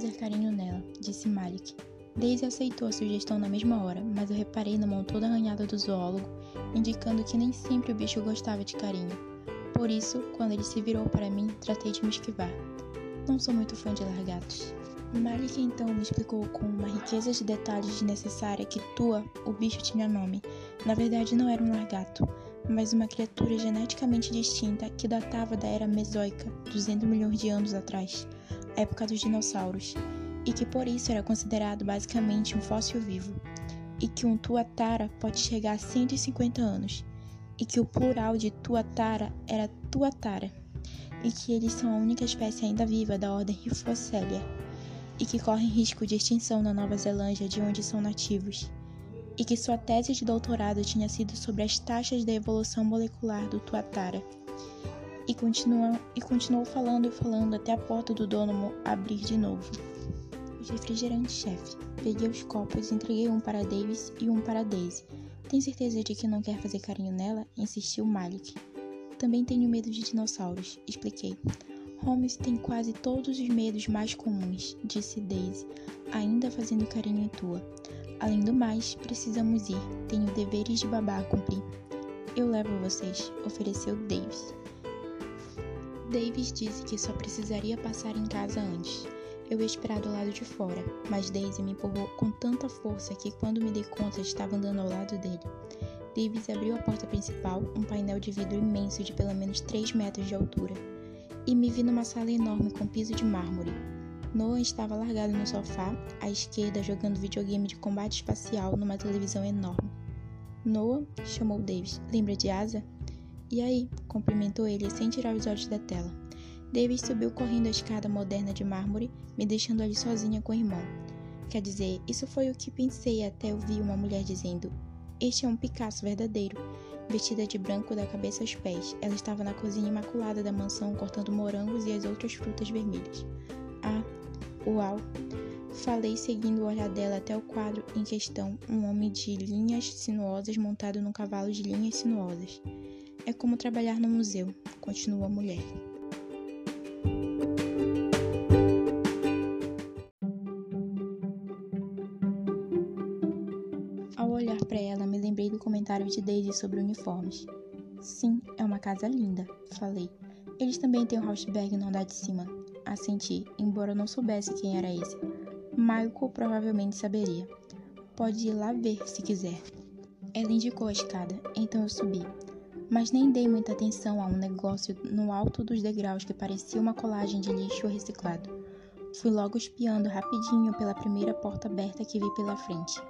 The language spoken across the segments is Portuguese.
fazer carinho nela, disse Malik. Daisy aceitou a sugestão na mesma hora, mas eu reparei na mão toda arranhada do zoólogo, indicando que nem sempre o bicho gostava de carinho. Por isso, quando ele se virou para mim, tratei de me esquivar. Não sou muito fã de largatos. Malik então me explicou com uma riqueza de detalhes desnecessária que Tua, o bicho, tinha nome. Na verdade, não era um largato, mas uma criatura geneticamente distinta que datava da era mesoica, 200 milhões de anos atrás, época dos dinossauros, e que por isso era considerado basicamente um fóssil vivo, e que um tuatara pode chegar a 150 anos, e que o plural de tuatara era tuatara, e que eles são a única espécie ainda viva da ordem Rifocélia e que correm risco de extinção na Nova Zelândia, de onde são nativos, e que sua tese de doutorado tinha sido sobre as taxas da evolução molecular do tuatara. E continuou, e continuou falando e falando até a porta do dono abrir de novo. Os refrigerantes, chefe. Peguei os copos e entreguei um para Davis e um para Daisy. Tem certeza de que não quer fazer carinho nela? insistiu Malik. Também tenho medo de dinossauros, expliquei. Holmes tem quase todos os medos mais comuns, disse Daisy, ainda fazendo carinho em tua. Além do mais, precisamos ir. Tenho deveres de babá a cumprir. Eu levo vocês, ofereceu Davis. Davis disse que só precisaria passar em casa antes. Eu ia esperar do lado de fora, mas Daisy me empurrou com tanta força que quando me dei conta estava andando ao lado dele. Davis abriu a porta principal, um painel de vidro imenso de pelo menos 3 metros de altura e me vi numa sala enorme com piso de mármore. Noah estava largado no sofá, à esquerda, jogando videogame de combate espacial numa televisão enorme. Noah, chamou Davis, lembra de Asa? E aí? cumprimentou ele sem tirar os olhos da tela. Davis subiu correndo a escada moderna de mármore, me deixando ali sozinha com o irmão. Quer dizer, isso foi o que pensei até ouvir uma mulher dizendo: Este é um Picasso verdadeiro. Vestida de branco da cabeça aos pés, ela estava na cozinha imaculada da mansão cortando morangos e as outras frutas vermelhas. Ah, uau! Falei seguindo o olhar dela até o quadro em questão, um homem de linhas sinuosas montado num cavalo de linhas sinuosas. É como trabalhar no museu, continuou a mulher. comentário de Daisy sobre uniformes. Sim, é uma casa linda, falei. Eles também têm o Hausberg no andar de cima. Assenti, embora não soubesse quem era esse. Michael provavelmente saberia. Pode ir lá ver se quiser. Ela indicou a escada, então eu subi. Mas nem dei muita atenção a um negócio no alto dos degraus que parecia uma colagem de lixo reciclado. Fui logo espiando rapidinho pela primeira porta aberta que vi pela frente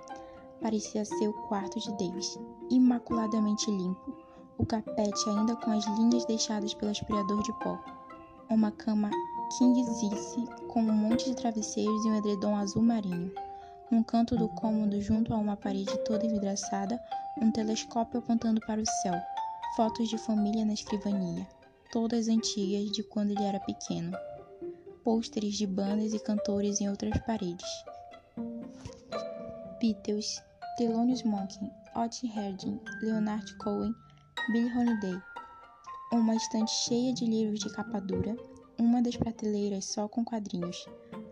parecia ser o quarto de Davis, imaculadamente limpo, o capete ainda com as linhas deixadas pelo aspirador de pó. Uma cama king size com um monte de travesseiros e um edredom azul marinho. Num canto do cômodo, junto a uma parede toda envidraçada, um telescópio apontando para o céu, fotos de família na escrivania, todas antigas de quando ele era pequeno. Pôsteres de bandas e cantores em outras paredes. Beatles, Thelonious Monk, Otis Redding, Leonard Cohen, Billie Holiday. Uma estante cheia de livros de capa dura, uma das prateleiras só com quadrinhos,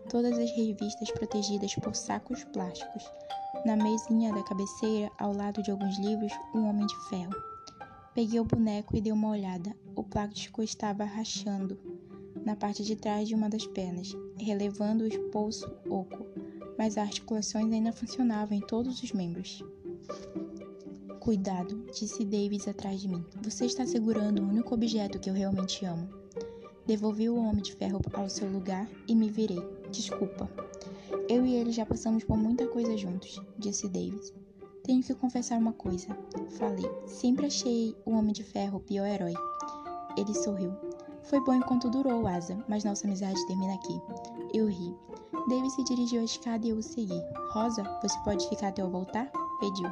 todas as revistas protegidas por sacos plásticos. Na mesinha da cabeceira, ao lado de alguns livros, um homem de ferro. Peguei o boneco e dei uma olhada. O plástico estava rachando na parte de trás de uma das pernas, relevando o esposo oco mas as articulações ainda funcionavam em todos os membros. Cuidado, disse Davis atrás de mim. Você está segurando o único objeto que eu realmente amo. Devolvi o homem de ferro ao seu lugar e me virei. Desculpa. Eu e ele já passamos por muita coisa juntos, disse Davis. Tenho que confessar uma coisa. Falei. Sempre achei o Homem de Ferro o pior herói. Ele sorriu. Foi bom enquanto durou, Asa, mas nossa amizade termina aqui. Eu ri. David se dirigiu à escada e eu o segui. Rosa, você pode ficar até eu voltar? Pediu.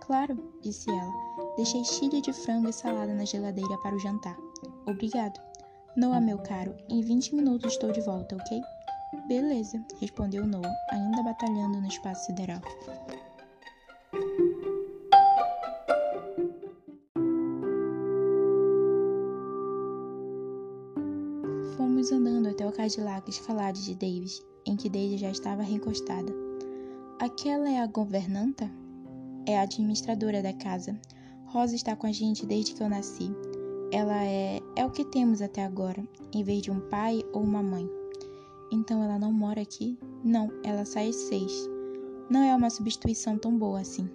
Claro, disse ela. Deixei chile de frango e salada na geladeira para o jantar. Obrigado. Noah, meu caro, em 20 minutos estou de volta, ok? Beleza, respondeu Noah, ainda batalhando no espaço sideral. Fomos andando até o Cadillac escalado de Davis em que Daisy já estava recostada. Aquela é a governanta? É a administradora da casa. Rosa está com a gente desde que eu nasci. Ela é é o que temos até agora, em vez de um pai ou uma mãe. Então ela não mora aqui? Não, ela sai às seis. Não é uma substituição tão boa assim.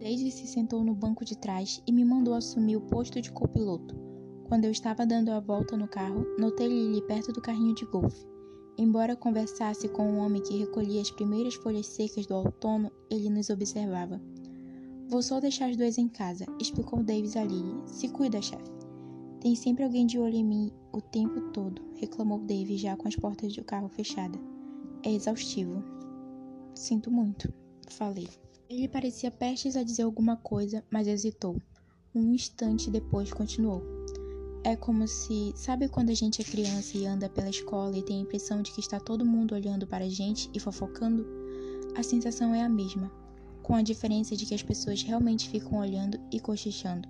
Daisy se sentou no banco de trás e me mandou assumir o posto de copiloto. Quando eu estava dando a volta no carro, notei Lily perto do carrinho de golfe. Embora conversasse com um homem que recolhia as primeiras folhas secas do outono, ele nos observava. Vou só deixar as duas em casa, explicou Davis a Lily. Se cuida, chefe. Tem sempre alguém de olho em mim o tempo todo, reclamou Davis já com as portas do carro fechadas. É exaustivo. Sinto muito, falei. Ele parecia prestes a dizer alguma coisa, mas hesitou. Um instante depois continuou. É como se, sabe quando a gente é criança e anda pela escola e tem a impressão de que está todo mundo olhando para a gente e fofocando? A sensação é a mesma, com a diferença de que as pessoas realmente ficam olhando e cochichando.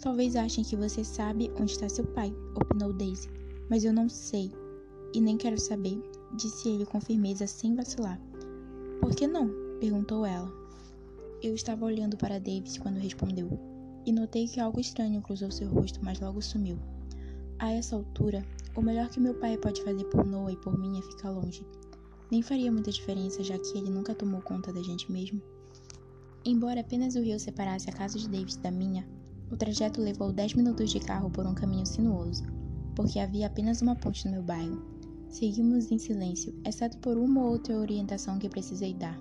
Talvez achem que você sabe onde está seu pai, opinou Daisy, mas eu não sei e nem quero saber, disse ele com firmeza sem vacilar. Por que não? perguntou ela. Eu estava olhando para Davis quando respondeu, e notei que algo estranho cruzou seu rosto, mas logo sumiu. A essa altura, o melhor que meu pai pode fazer por Noah e por mim é ficar longe. Nem faria muita diferença, já que ele nunca tomou conta da gente mesmo. Embora apenas o rio separasse a casa de Davis da minha, o trajeto levou 10 minutos de carro por um caminho sinuoso, porque havia apenas uma ponte no meu bairro. Seguimos em silêncio, exceto por uma ou outra orientação que precisei dar.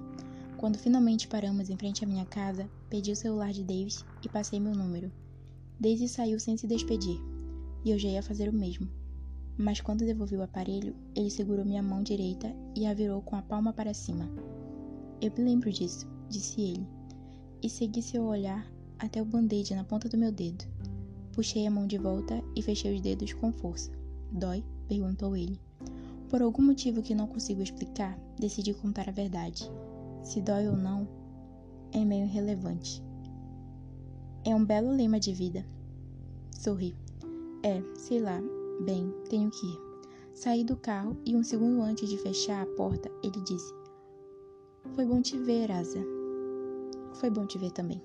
Quando finalmente paramos em frente à minha casa, pedi o celular de Davis e passei meu número. Daisy saiu sem se despedir, e eu já ia fazer o mesmo. Mas quando devolvi o aparelho, ele segurou minha mão direita e a virou com a palma para cima. Eu me lembro disso, disse ele, e segui seu olhar até o band-aid na ponta do meu dedo. Puxei a mão de volta e fechei os dedos com força. Dói? perguntou ele. Por algum motivo que não consigo explicar, decidi contar a verdade. Se dói ou não, é meio irrelevante. É um belo lema de vida. Sorri. É, sei lá, bem, tenho que ir. Saí do carro e um segundo antes de fechar a porta, ele disse: Foi bom te ver, Asa. Foi bom te ver também.